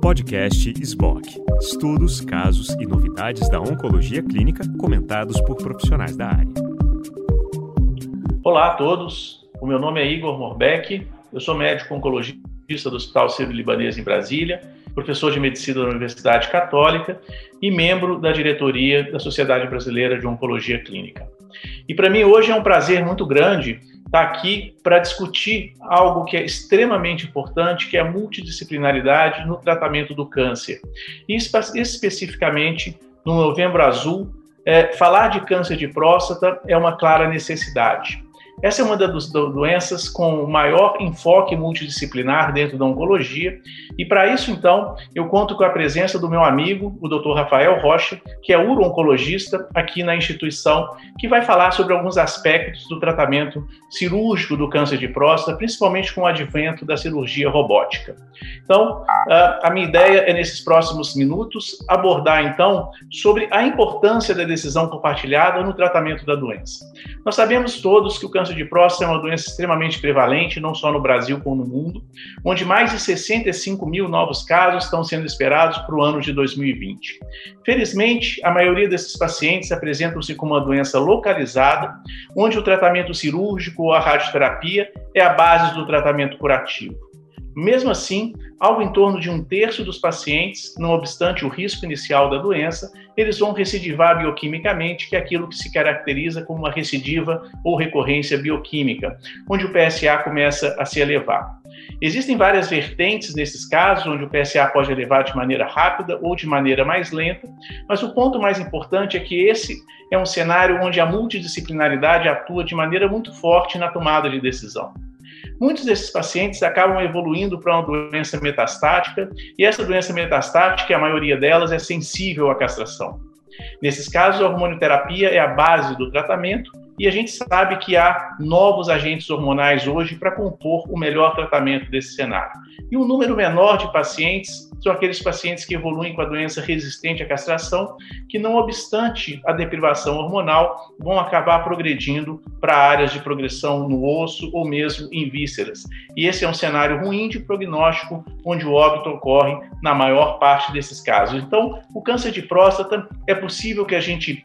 Podcast SBOC. Estudos, casos e novidades da oncologia clínica comentados por profissionais da área. Olá a todos. O meu nome é Igor Morbeck. Eu sou médico oncologista do Hospital Sírio-Libanês em Brasília, professor de medicina da Universidade Católica e membro da diretoria da Sociedade Brasileira de Oncologia Clínica. E para mim hoje é um prazer muito grande estar aqui para discutir algo que é extremamente importante, que é a multidisciplinaridade no tratamento do câncer. E especificamente no Novembro Azul, é, falar de câncer de próstata é uma clara necessidade. Essa é uma das doenças com maior enfoque multidisciplinar dentro da oncologia, e para isso, então, eu conto com a presença do meu amigo, o Dr. Rafael Rocha, que é uro-oncologista aqui na instituição, que vai falar sobre alguns aspectos do tratamento cirúrgico do câncer de próstata, principalmente com o advento da cirurgia robótica. Então, a minha ideia é, nesses próximos minutos, abordar, então, sobre a importância da decisão compartilhada no tratamento da doença. Nós sabemos todos que o câncer de próstata é uma doença extremamente prevalente, não só no Brasil como no mundo, onde mais de 65 mil novos casos estão sendo esperados para o ano de 2020. Felizmente, a maioria desses pacientes apresentam-se com uma doença localizada, onde o tratamento cirúrgico ou a radioterapia é a base do tratamento curativo. Mesmo assim, algo em torno de um terço dos pacientes, não obstante o risco inicial da doença, eles vão recidivar bioquimicamente, que é aquilo que se caracteriza como uma recidiva ou recorrência bioquímica, onde o PSA começa a se elevar. Existem várias vertentes nesses casos, onde o PSA pode elevar de maneira rápida ou de maneira mais lenta, mas o ponto mais importante é que esse é um cenário onde a multidisciplinaridade atua de maneira muito forte na tomada de decisão. Muitos desses pacientes acabam evoluindo para uma doença metastática, e essa doença metastática, a maioria delas, é sensível à castração. Nesses casos, a hormonioterapia é a base do tratamento, e a gente sabe que há novos agentes hormonais hoje para compor o melhor tratamento desse cenário. E um número menor de pacientes são aqueles pacientes que evoluem com a doença resistente à castração, que, não obstante a deprivação hormonal, vão acabar progredindo para áreas de progressão no osso ou mesmo em vísceras. E esse é um cenário ruim de prognóstico, onde o óbito ocorre na maior parte desses casos. Então, o câncer de próstata é possível que a gente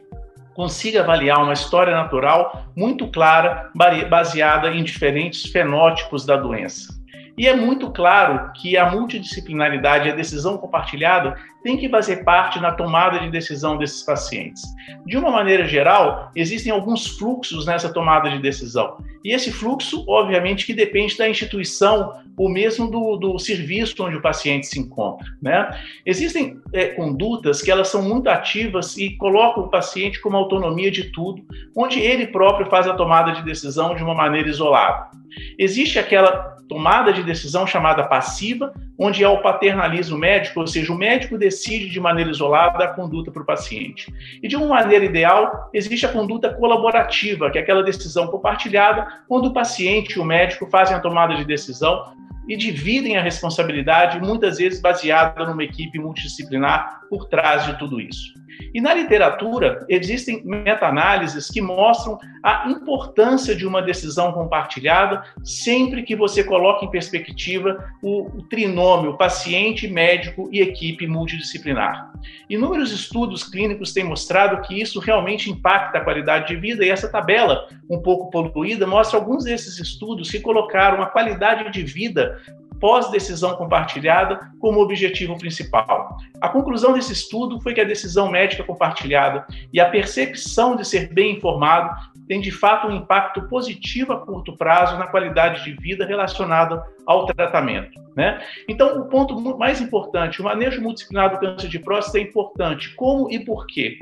consiga avaliar uma história natural muito clara, baseada em diferentes fenótipos da doença. E é muito claro que a multidisciplinaridade e a decisão compartilhada tem que fazer parte na tomada de decisão desses pacientes. De uma maneira geral, existem alguns fluxos nessa tomada de decisão. E esse fluxo, obviamente, que depende da instituição ou mesmo do, do serviço onde o paciente se encontra. Né? Existem é, condutas que elas são muito ativas e colocam o paciente com uma autonomia de tudo, onde ele próprio faz a tomada de decisão de uma maneira isolada. Existe aquela tomada de decisão chamada passiva, onde é o paternalismo médico, ou seja, o médico decide de maneira isolada a conduta para o paciente. E de uma maneira ideal, existe a conduta colaborativa, que é aquela decisão compartilhada, onde o paciente e o médico fazem a tomada de decisão e dividem a responsabilidade, muitas vezes baseada numa equipe multidisciplinar por trás de tudo isso. E na literatura, existem meta-análises que mostram a importância de uma decisão compartilhada sempre que você coloca em perspectiva o, trinômio paciente, médico e equipe multidisciplinar. Inúmeros estudos clínicos têm mostrado que isso realmente impacta a qualidade de vida, e essa tabela, um pouco poluída, mostra alguns desses estudos que colocaram a qualidade de vida pós-decisão compartilhada como objetivo principal. A conclusão desse estudo foi que a decisão médica compartilhada e a percepção de ser bem informado tem de fato um impacto positivo a curto prazo na qualidade de vida relacionada ao tratamento. Né? Então, o ponto mais importante, o manejo multidisciplinar do câncer de próstata é importante. Como e por quê?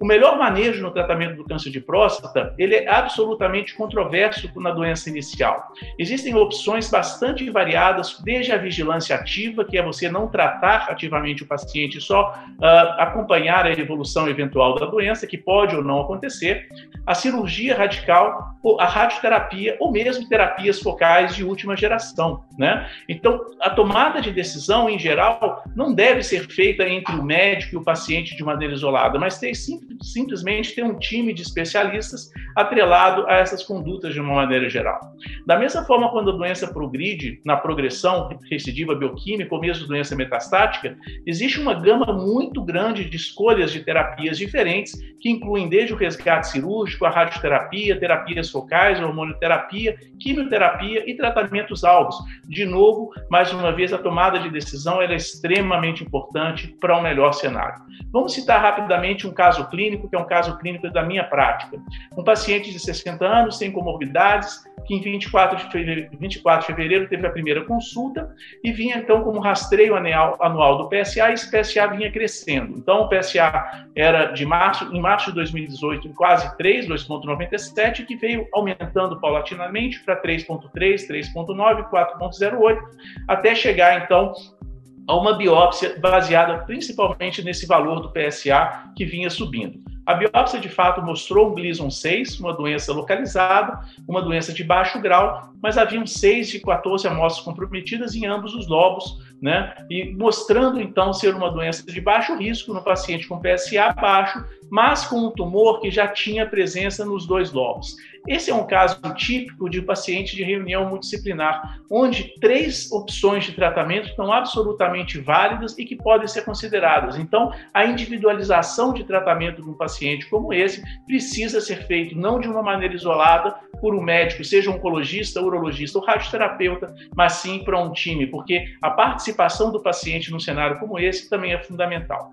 O melhor manejo no tratamento do câncer de próstata, ele é absolutamente controverso na doença inicial. Existem opções bastante variadas, desde a vigilância ativa, que é você não tratar ativamente o paciente, só uh, acompanhar a evolução eventual da doença, que pode ou não acontecer, a cirurgia radical, a radioterapia ou mesmo terapias focais de última geração. Né? Então, a tomada de decisão, em geral, não deve ser feita entre o médico e o paciente de maneira isolada, mas tem sim simplesmente ter um time de especialistas atrelado a essas condutas de uma maneira geral. Da mesma forma, quando a doença progride na progressão recidiva bioquímica ou mesmo doença metastática, existe uma gama muito grande de escolhas de terapias diferentes, que incluem desde o resgate cirúrgico, a radioterapia, terapias focais, hormonioterapia, quimioterapia e tratamentos alvos. De novo, mais uma vez, a tomada de decisão é extremamente importante para um melhor cenário. Vamos citar rapidamente um caso clínico, que é um caso clínico da minha prática. Um paciente de 60 anos, sem comorbidades, que em 24 de fevereiro, 24 de fevereiro teve a primeira consulta e vinha então como rastreio anual, anual do PSA e esse PSA vinha crescendo. Então o PSA era de março, em março de 2018 em quase 3, 2.97, que veio aumentando paulatinamente para 3.3, 3.9, 4.08, até chegar então a uma biópsia baseada principalmente nesse valor do PSA que vinha subindo. A biópsia, de fato, mostrou um Gleason 6, uma doença localizada, uma doença de baixo grau, mas haviam 6 de 14 amostras comprometidas em ambos os lobos, né? E mostrando, então, ser uma doença de baixo risco no paciente com PSA baixo, mas com um tumor que já tinha presença nos dois lobos. Esse é um caso típico de paciente de reunião multidisciplinar, onde três opções de tratamento estão absolutamente válidas e que podem ser consideradas. Então, a individualização de tratamento de um paciente como esse precisa ser feito não de uma maneira isolada por um médico, seja oncologista, urologista ou radioterapeuta, mas sim para um time, porque a participação do paciente num cenário como esse também é fundamental.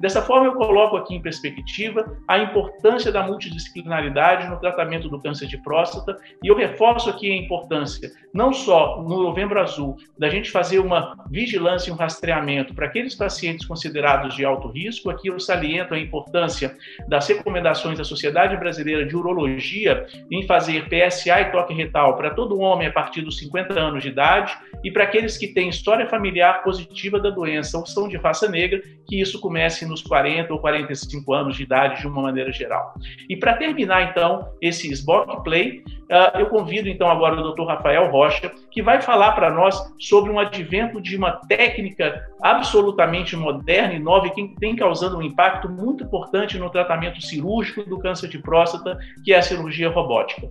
Dessa forma, eu coloco aqui em perspectiva a importância da multidisciplinaridade no tratamento do câncer de próstata e eu reforço aqui a importância, não só no Novembro Azul, da gente fazer uma vigilância e um rastreamento para aqueles pacientes considerados de alto risco. Aqui eu saliento a importância das recomendações da Sociedade Brasileira de Urologia em fazer PSA e toque retal para todo homem a partir dos 50 anos de idade e para aqueles que têm história familiar positiva da doença ou são de raça negra, que isso comece nos 40 ou 45 anos de idade de uma maneira geral. E para terminar, então, esse SBOC Play, uh, eu convido então agora o Dr. Rafael Rocha, que vai falar para nós sobre um advento de uma técnica absolutamente moderna e nova e que tem causando um impacto muito importante no tratamento cirúrgico do câncer de próstata, que é a cirurgia robótica.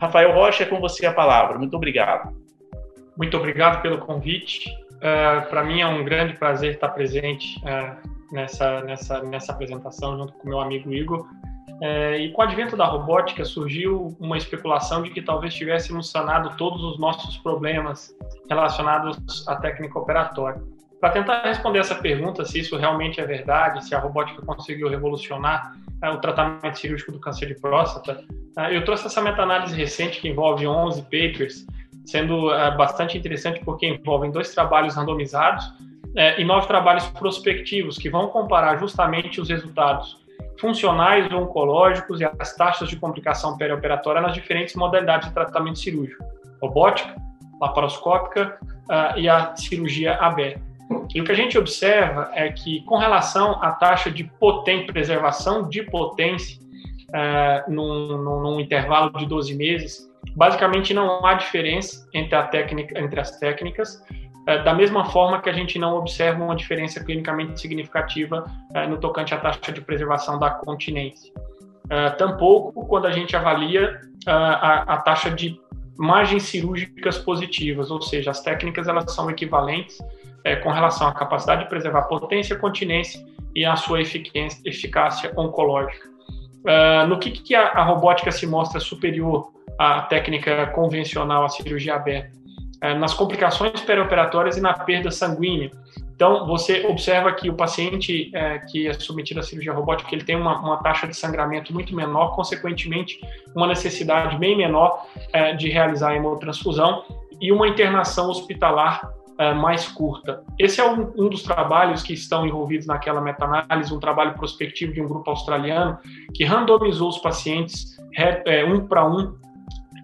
Rafael Rocha, é com você a palavra. Muito obrigado. Muito obrigado pelo convite. Uh, para mim é um grande prazer estar presente uh, nessa, nessa, nessa apresentação junto com meu amigo Igor. É, e com o advento da robótica surgiu uma especulação de que talvez tivéssemos sanado todos os nossos problemas relacionados à técnica operatória. Para tentar responder essa pergunta, se isso realmente é verdade, se a robótica conseguiu revolucionar é, o tratamento cirúrgico do câncer de próstata, é, eu trouxe essa meta-análise recente que envolve 11 papers, sendo é, bastante interessante porque envolvem dois trabalhos randomizados e nove trabalhos prospectivos que vão comparar justamente os resultados funcionais ou oncológicos e as taxas de complicação perioperatória nas diferentes modalidades de tratamento cirúrgico, robótica, laparoscópica uh, e a cirurgia aberta. E o que a gente observa é que, com relação à taxa de potência, preservação de potência uh, num, num, num, intervalo de 12 meses, basicamente não há diferença entre, técnica, entre as técnicas, é, da mesma forma que a gente não observa uma diferença clinicamente significativa é, no tocante à taxa de preservação da continência. É, tampouco quando a gente avalia a, taxa de margens cirúrgicas positivas, ou seja, as técnicas elas são equivalentes com relação à capacidade de preservar potência, continência e a sua eficácia oncológica. no que, que a, a robótica se mostra superior à técnica convencional, à cirurgia aberta? É, nas complicações perioperatórias e na perda sanguínea. Então, você observa que o paciente é, que é submetido à cirurgia robótica, ele tem uma, uma, taxa de sangramento muito menor, consequentemente, uma necessidade bem menor é, de realizar a hemotransfusão e uma internação hospitalar é, mais curta. Esse é um, um, dos trabalhos que estão envolvidos naquela meta-análise, um trabalho prospectivo de um grupo australiano que randomizou os pacientes é, um para um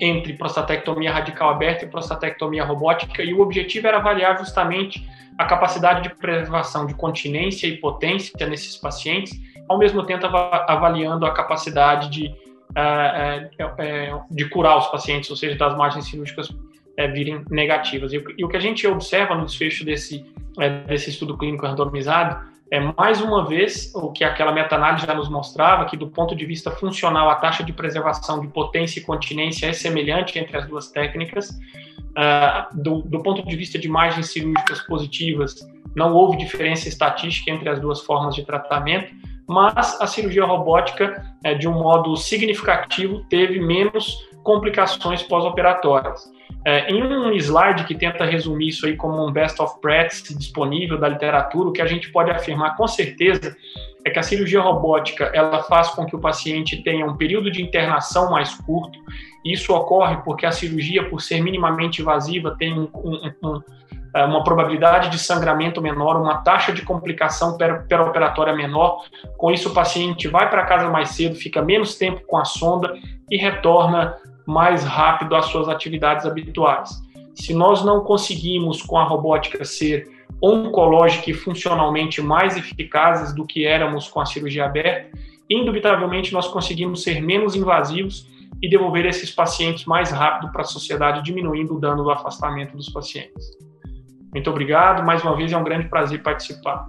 entre prostatectomia radical aberta e prostatectomia robótica, e o objetivo era avaliar justamente a capacidade de preservação de continência e potência nesses pacientes, ao mesmo tempo avaliando a capacidade de, uh, uh, de curar os pacientes, ou seja, das margens cirúrgicas uh, virem negativas. E, e, o que a gente observa no desfecho desse, desse estudo clínico randomizado é mais uma vez o que aquela meta-análise já nos mostrava, que do ponto de vista funcional a taxa de preservação de potência e continência é semelhante entre as duas técnicas. Uh, do, do, ponto de vista de margens cirúrgicas positivas, não houve diferença estatística entre as duas formas de tratamento, mas a cirurgia robótica, é, de um modo significativo, teve menos complicações pós-operatórias. É, em um slide que tenta resumir isso aí como um best of practice disponível da literatura, o que a gente pode afirmar com certeza é que a cirurgia robótica ela faz com que o paciente tenha um período de internação mais curto. Isso ocorre porque a cirurgia, por ser minimamente invasiva, tem um, um, é, uma probabilidade de sangramento menor, uma taxa de complicação peroperatória menor. Com isso, o paciente vai para casa mais cedo, fica menos tempo com a sonda e retorna mais rápido às suas atividades habituais. Se nós não conseguimos com a robótica ser oncológica e funcionalmente mais eficazes do que éramos com a cirurgia aberta, indubitavelmente nós conseguimos ser menos invasivos e devolver esses pacientes mais rápido para a sociedade, diminuindo o dano do afastamento dos pacientes. Muito obrigado, mais uma vez é um grande prazer participar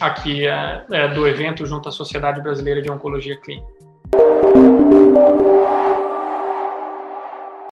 aqui é, é, do evento junto à Sociedade Brasileira de Oncologia Clínica.